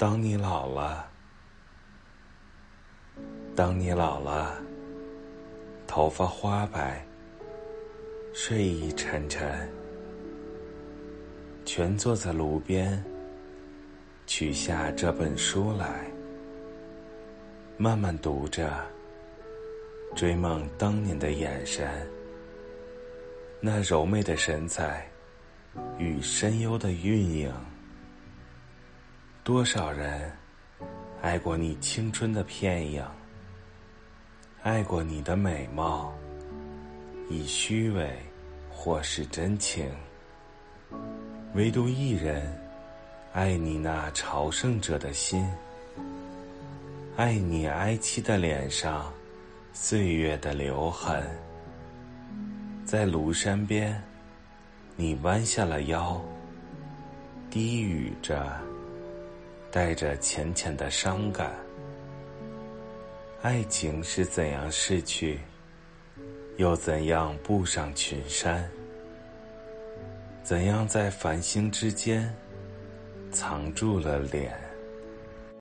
当你老了，当你老了，头发花白，睡意沉沉，全坐在炉边，取下这本书来，慢慢读着，追梦当年的眼神，那柔媚的神采与深幽的韵影。多少人爱过你青春的片影，爱过你的美貌，以虚伪或是真情。唯独一人爱你那朝圣者的心，爱你哀戚的脸上岁月的留痕。在庐山边，你弯下了腰，低语着。带着浅浅的伤感，爱情是怎样逝去，又怎样步上群山？怎样在繁星之间藏住了脸？